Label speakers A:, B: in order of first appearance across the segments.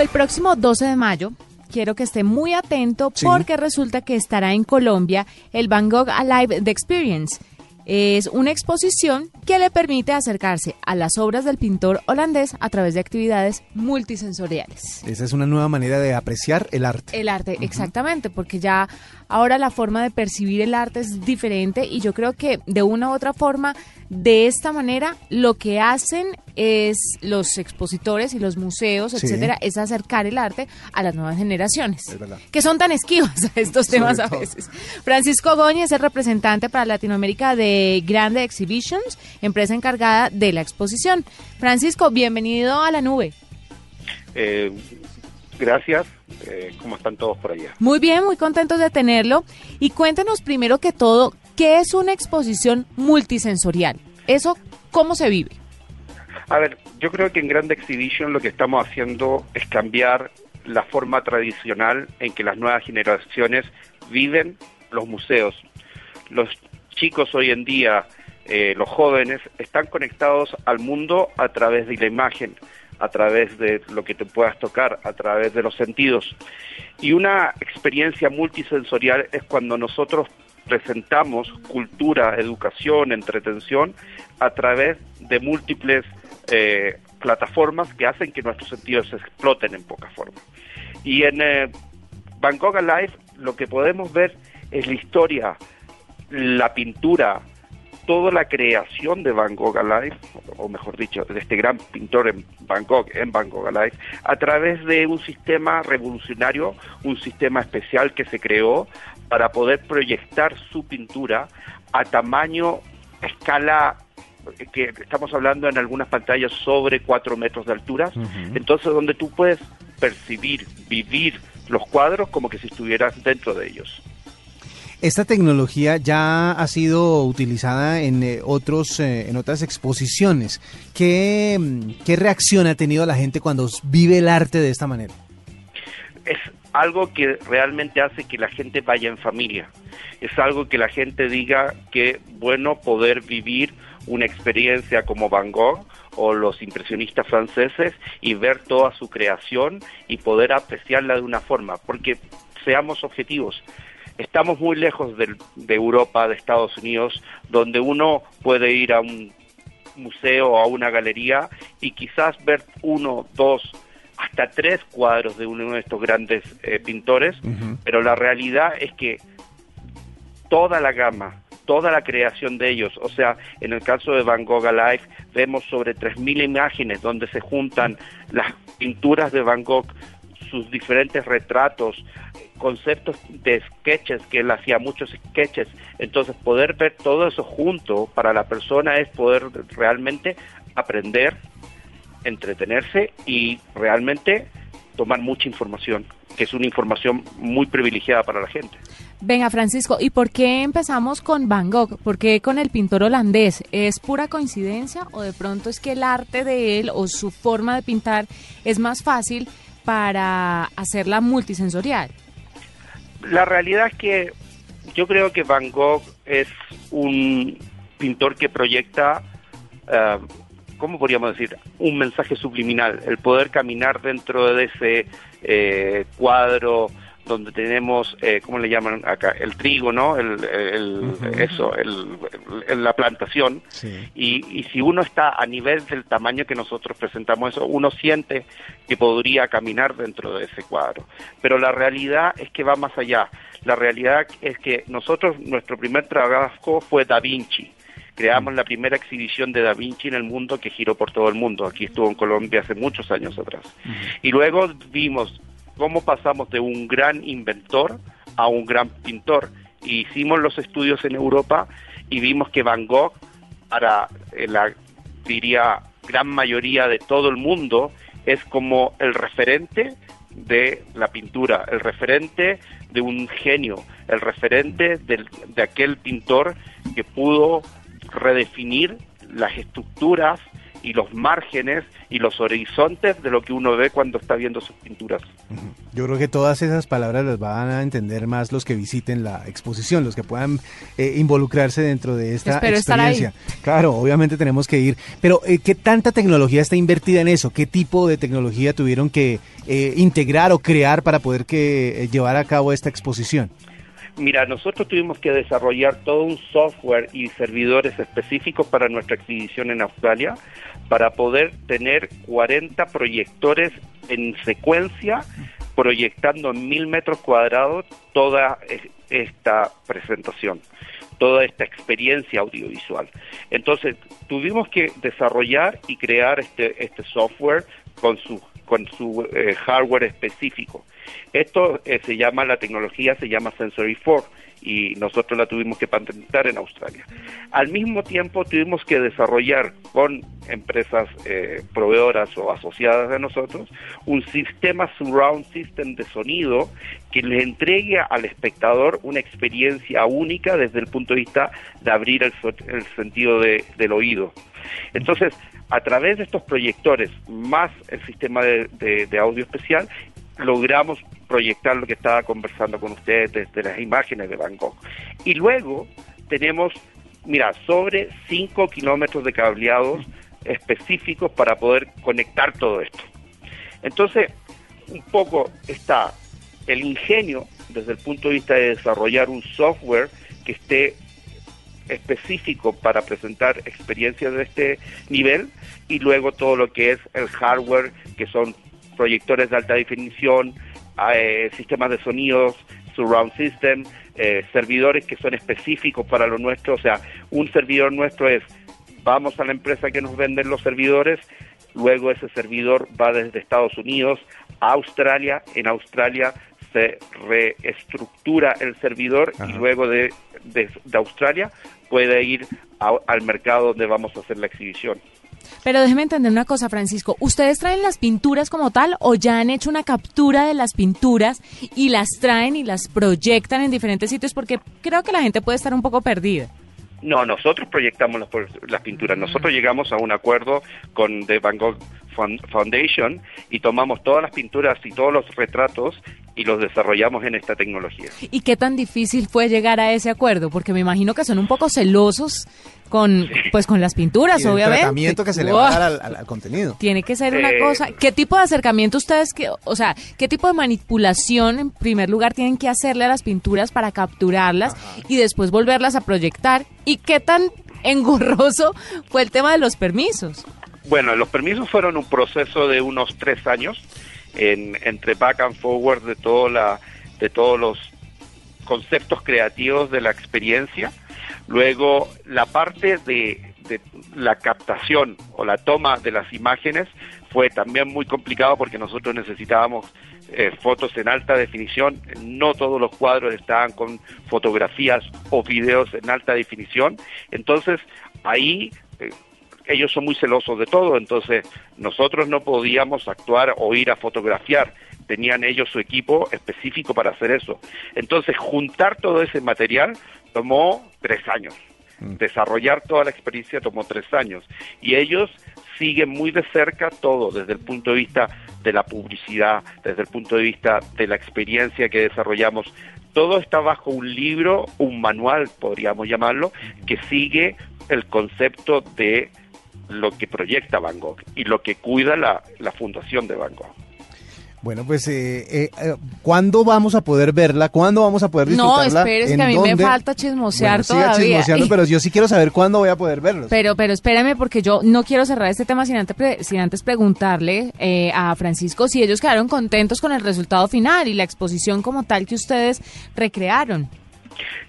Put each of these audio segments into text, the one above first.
A: El próximo 12 de mayo quiero que esté muy atento porque resulta que estará en Colombia el Van Gogh Alive The Experience. Es una exposición que le permite acercarse a las obras del pintor holandés a través de actividades multisensoriales.
B: Esa es una nueva manera de apreciar el arte.
A: El arte, exactamente, porque ya ahora la forma de percibir el arte es diferente y yo creo que de una u otra forma, de esta manera, lo que hacen es los expositores y los museos,
B: Sí.
A: etcétera, es acercar el arte a las nuevas generaciones,
B: Es verdad.
A: que son tan esquivas a estos temas a
B: todo.
A: veces. Francisco Goñi es el representante para Latinoamérica de Grande Exhibitions, empresa encargada de la exposición. Francisco, bienvenido a la nube.
C: Eh, gracias. Eh, ¿Cómo están todos por allá?
A: Muy bien, muy contentos de tenerlo. Y cuéntenos primero que todo, ¿qué es una exposición multisensorial? ¿Eso cómo se vive?
C: A ver, yo creo que en Grand Exhibition lo que estamos haciendo es cambiar la forma tradicional en que las nuevas generaciones viven los museos. Los chicos hoy en día, eh, los jóvenes, están conectados al mundo a través de la imagen, a través de lo que te puedas tocar, a través de los sentidos. Y una experiencia multisensorial es cuando nosotros presentamos cultura, educación, entretención a través de múltiples eh, plataformas que hacen que nuestros sentidos se exploten en poca forma. Y en eh, Van Gogh Alive lo que podemos ver es la historia, la pintura, toda la creación de Van Gogh Alive, o mejor dicho, de este gran pintor en Van Gogh, en Van Gogh Alive, a través de un sistema revolucionario, un sistema especial que se creó para poder proyectar su pintura a tamaño, escala que estamos hablando en algunas pantallas sobre 4 metros de altura, entonces donde tú puedes percibir, vivir los cuadros como que si estuvieras dentro de ellos.
B: Esta tecnología ya ha sido utilizada en eh, otros eh, en otras exposiciones. ¿Qué, mm, ¿Qué reacción ha tenido la gente cuando vive el arte de esta manera?
C: es algo que realmente hace que la gente vaya en familia. Es algo que la gente diga que bueno poder vivir una experiencia como Van Gogh o los impresionistas franceses y ver toda su creación y poder apreciarla de una forma, porque seamos objetivos. Estamos muy lejos del- de Europa, de Estados Unidos, donde uno puede ir a un museo o a una galería y quizás ver uno, dos, hasta tres cuadros de uno de estos grandes eh, pintores, pero la realidad es que toda la gama, toda la creación de ellos, o sea, en el caso de Van Gogh Alive vemos sobre 3.000 imágenes donde se juntan las pinturas de Van Gogh, sus diferentes retratos, conceptos de sketches, que él hacía muchos sketches, entonces poder ver todo eso junto para la persona es poder realmente aprender, entretenerse y realmente tomar mucha información, que es una información muy privilegiada para la gente.
A: Venga, Francisco, ¿y por qué empezamos con Van Gogh? ¿Por qué con el pintor holandés? ¿Es pura coincidencia o de pronto es que el arte de él o su forma de pintar es más fácil para hacerla multisensorial?
C: La realidad es que yo creo que Van Gogh es un pintor que proyecta, eh, ¿cómo podríamos decir? Un mensaje subliminal, el poder caminar dentro de ese eh, cuadro donde tenemos, eh, ¿cómo le llaman acá? El trigo, ¿no? El, el- Eso, el, el- la plantación.
B: Sí.
C: Y, y si uno está a nivel del tamaño que nosotros presentamos eso, uno siente que podría caminar dentro de ese cuadro. Pero la realidad es que va más allá. La realidad es que nosotros, nuestro primer trabajo fue Da Vinci. Creamos la primera exhibición de Da Vinci en el mundo que giró por todo el mundo. Aquí estuvo en Colombia hace muchos años atrás. Y luego vimos cómo pasamos de un gran inventor a un gran pintor. Y hicimos los estudios en Europa y vimos que Van Gogh, para eh, la, diría, gran mayoría de todo el mundo, es como el referente de la pintura, el referente de un genio, el referente de aquel pintor que pudo redefinir las estructuras y los márgenes y los horizontes de lo que uno ve cuando está viendo sus pinturas.
B: Yo creo que todas esas palabras las van a entender más los que visiten la exposición, los que puedan eh, involucrarse dentro de esta experiencia. Claro, obviamente tenemos que ir. Pero eh, ¿qué tanta tecnología está invertida en eso? ¿Qué tipo de tecnología tuvieron que eh, integrar o crear para poder que llevar a cabo esta exposición?
C: Mira, nosotros tuvimos que desarrollar todo un software y servidores específicos para nuestra exhibición en Australia para poder tener 40 proyectores en secuencia proyectando en mil metros cuadrados toda esta presentación, toda esta experiencia audiovisual. Entonces, tuvimos que desarrollar y crear este, este software con su, con su eh, hardware específico. Esto eh, se llama, la tecnología se llama Sensory 4 y nosotros la tuvimos que patentar en Australia. Al mismo tiempo tuvimos que desarrollar con empresas eh, proveedoras o asociadas de nosotros un sistema surround system de sonido que le entregue al espectador una experiencia única desde el punto de vista de abrir el, sentido del oído. Entonces, a través de estos proyectores más el sistema de audio especial, logramos proyectar lo que estaba conversando con ustedes desde las imágenes de Van Gogh. Y luego tenemos, mira, sobre 5 kilómetros de cableados específicos para poder conectar todo esto. Entonces, un poco está el ingenio desde el punto de vista de desarrollar un software que esté específico para presentar experiencias de este nivel y luego todo lo que es el hardware que son proyectores de alta definición, eh, sistemas de sonidos, surround system, eh, servidores que son específicos para lo nuestro. O sea, un servidor nuestro es, vamos a la empresa que nos venden los servidores, luego ese servidor va desde Estados Unidos a Australia, en Australia se reestructura el servidor y luego de, de, Australia puede ir al mercado donde vamos a hacer la exhibición.
A: Pero déjeme entender una cosa, Francisco. ¿Ustedes traen las pinturas como tal o ya han hecho una captura de las pinturas y las traen y las proyectan en diferentes sitios? Porque creo que la gente puede estar un poco perdida.
C: No, nosotros proyectamos las, las pinturas. Nosotros llegamos a un acuerdo con The Van Gogh Foundation y tomamos todas las pinturas y todos los retratos y los desarrollamos en esta tecnología.
A: ¿Y qué tan difícil fue llegar a ese acuerdo? Porque me imagino que son un poco celosos con pues con las pinturas, y obviamente. El
B: tratamiento que se le va a dar al, contenido.
A: Tiene que ser una cosa. ¿Qué tipo de acercamiento ustedes que, o sea, qué tipo de manipulación en primer lugar tienen que hacerle a las pinturas para capturarlas y después volverlas a proyectar? ¿Y qué tan engorroso fue el tema de los permisos?
C: Bueno, los permisos fueron un proceso de unos tres años en, entre back and forward de todo la de todos los conceptos creativos de la experiencia Luego, la parte de, la captación o la toma de las imágenes fue también muy complicado porque nosotros necesitábamos eh, fotos en alta definición. No todos los cuadros estaban con fotografías o videos en alta definición. Entonces, ahí eh, ellos son muy celosos de todo. Entonces, nosotros no podíamos actuar o ir a fotografiar. Tenían ellos su equipo específico para hacer eso. Entonces, juntar todo ese material tomó tres años. Mm. Desarrollar toda la experiencia tomó tres años. Y ellos siguen muy de cerca todo, desde el punto de vista de la publicidad, desde el punto de vista de la experiencia que desarrollamos. Todo está bajo un libro, un manual, podríamos llamarlo, que sigue el concepto de lo que proyecta Van Gogh y lo que cuida la, la fundación de Van Gogh.
B: Bueno, pues, eh, eh, eh, ¿cuándo vamos a poder verla? ¿Cuándo vamos a poder disfrutarla?
A: No, espérese que a mí me falta chismosear todavía.
B: chismoseando, pero yo sí quiero saber cuándo voy a poder verlos.
A: Pero, pero espérame, porque yo no quiero cerrar este tema sin antes, sin antes preguntarle eh, a Francisco si ellos quedaron contentos con el resultado final y la exposición como tal que ustedes recrearon.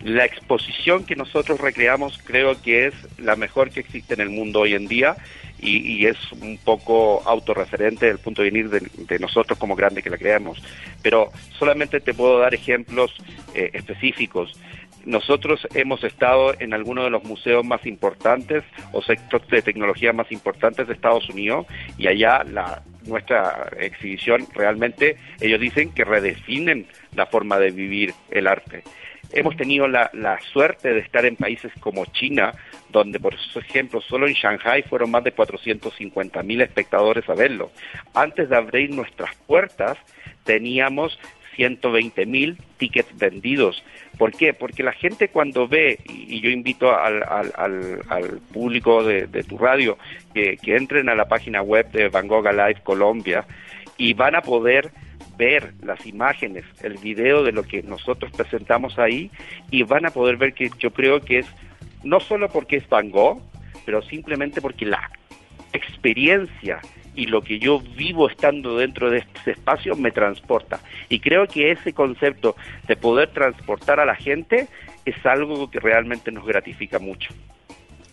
C: La exposición que nosotros recreamos creo que es la mejor que existe en el mundo hoy en día y, es un poco autorreferente desde el punto de venir de, nosotros como grandes que la creamos. Pero solamente te puedo dar ejemplos eh, específicos. Nosotros hemos estado en algunos de los museos más importantes o sectores de tecnología más importantes de Estados Unidos y allá la nuestra exhibición realmente ellos dicen que redefinen la forma de vivir el arte. Hemos tenido la, la suerte de estar en países como China, donde, por ejemplo, solo en Shanghai fueron más de 450 mil espectadores a verlo. Antes de abrir nuestras puertas, teníamos 120 mil tickets vendidos. ¿Por qué? Porque la gente cuando ve, y yo invito al, al, al, público de, tu radio que, que, entren a la página web de Van Gogh Alive Colombia y van a poder ver las imágenes, el video de lo que nosotros presentamos ahí y van a poder ver que yo creo que es no solo porque es Van Gogh, pero simplemente porque la experiencia y lo que yo vivo estando dentro de este espacio me transporta. Y creo que ese concepto de poder transportar a la gente es algo que realmente nos gratifica mucho.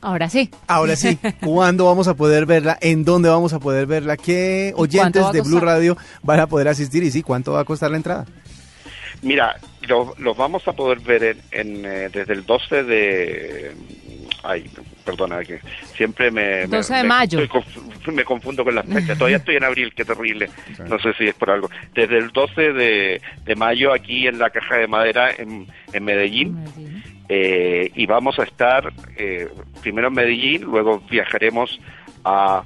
A: Ahora sí.
B: Ahora sí. ¿Cuándo vamos a poder verla? ¿En dónde vamos a poder verla? ¿Qué oyentes de Blue Radio van a poder asistir? Y sí, ¿cuánto va a costar la entrada?
C: Mira, los vamos a poder ver en, eh, desde el 12 de... Ay, perdona, que siempre me...
A: 12 de mayo.
C: Me, confundo con las fechas. Todavía estoy en abril, qué terrible. No sé si es por algo. Desde el 12 de, mayo aquí en la Caja de Madera en, Medellín. Eh, y vamos a estar eh, primero en Medellín, luego viajaremos a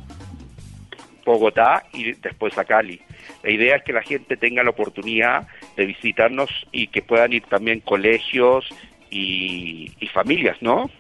C: Bogotá y después a Cali. La idea es que la gente tenga la oportunidad de visitarnos y que puedan ir también colegios y, familias, ¿no?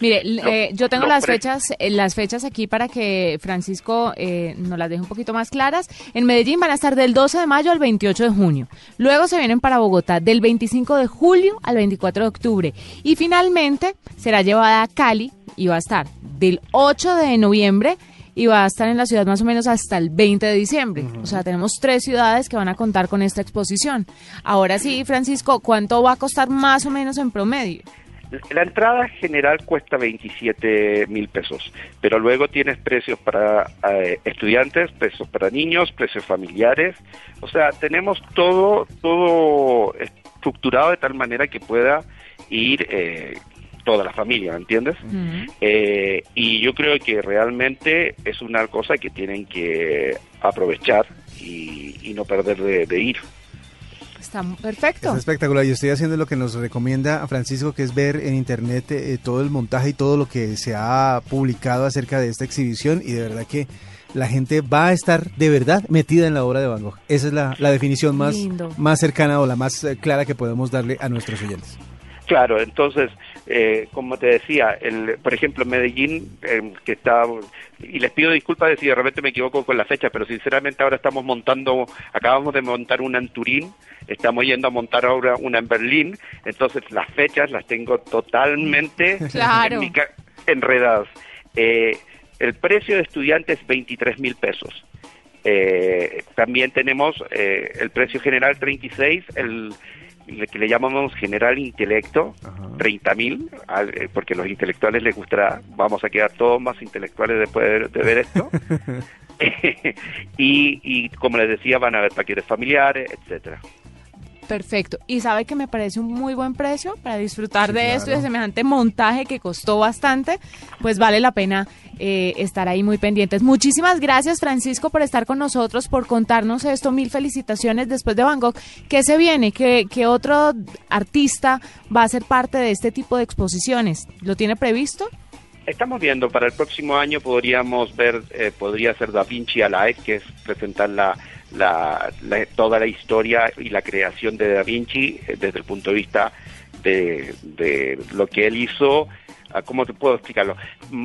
A: Mire, eh, yo tengo las fechas, eh, las fechas aquí para que Francisco eh, nos las deje un poquito más claras. En Medellín van a estar del 12 de mayo al 28 de junio. Luego se vienen para Bogotá del 25 de julio al 24 de octubre. Y finalmente será llevada a Cali y va a estar del 8 de noviembre y va a estar en la ciudad más o menos hasta el 20 de diciembre. O sea, tenemos tres ciudades que van a contar con esta exposición. Ahora sí, Francisco, ¿cuánto va a costar más o menos en promedio?
C: La entrada general cuesta 27 mil pesos, pero luego tienes precios para eh, estudiantes, precios para niños, precios familiares. O sea, tenemos todo, todo estructurado de tal manera que pueda ir eh, toda la familia, ¿me entiendes? Eh, y yo creo que realmente es una cosa que tienen que aprovechar y, no perder de, ir.
A: Está perfecto.
B: Es espectacular. Yo estoy haciendo lo que nos recomienda a Francisco, que es ver en internet eh, todo el montaje y todo lo que se ha publicado acerca de esta exhibición. Y de verdad que la gente va a estar de verdad metida en la obra de Van Gogh. Esa es la, definición más, más cercana o la más eh, clara que podemos darle a nuestros oyentes.
C: Claro, entonces, eh, como te decía, el, por ejemplo, Medellín, eh, que está, y les pido disculpas si de repente me equivoco con la fecha, pero sinceramente ahora estamos montando, acabamos de montar una en Turín, estamos yendo a montar ahora una en Berlín, entonces las fechas las tengo totalmente enredadas. Eh, el precio de estudiante es 23 mil pesos. también tenemos el precio general 36, el que le llamamos general intelecto, 30.000, mil, eh, porque los intelectuales les gustará, vamos a quedar todos más intelectuales después de, ver esto. y, y como les decía, van a haber paquetes familiares, etcétera.
A: Perfecto. Y sabe que me parece un muy buen precio para disfrutar de esto y de semejante montaje que costó bastante, pues vale la pena eh, estar ahí muy pendientes. Muchísimas gracias, Francisco, por estar con nosotros, por contarnos esto. Mil felicitaciones después de Van Gogh. ¿Qué se viene? ¿Qué, qué otro artista va a ser parte de este tipo de exposiciones? ¿Lo tiene previsto?
C: Estamos viendo, para el próximo año podríamos ver, eh, podría ser Da Vinci Alive, que es presentar la la, toda la historia y la creación de Da Vinci eh, desde el punto de vista de, de lo que él hizo. Ah, ¿Cómo te puedo explicarlo?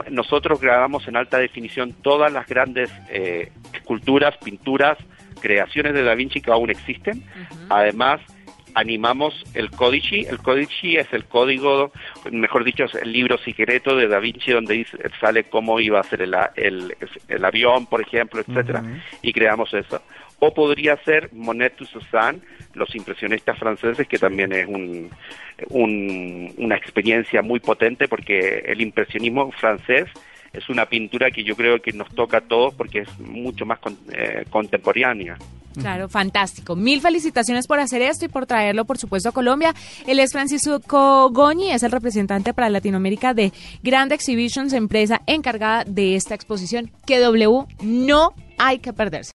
C: Nosotros grabamos en alta definición todas las grandes eh, esculturas, pinturas, creaciones de Da Vinci que aún existen. Además, animamos el códice. El códice es el código, mejor dicho, es el libro secreto de Da Vinci donde sale cómo iba a ser el, el, avión, por ejemplo, etcétera, y creamos eso o podría ser Monet to Cézanne, los impresionistas franceses, que también es un, una experiencia muy potente porque el impresionismo francés es una pintura que yo creo que nos toca a todos porque es mucho más eh, contemporánea.
A: Claro, fantástico. Mil felicitaciones por hacer esto y por traerlo, por supuesto, a Colombia. Él es Francisco Goñi, es el representante para Latinoamérica de Grand Exhibitions, empresa encargada de esta exposición que W no hay que perderse.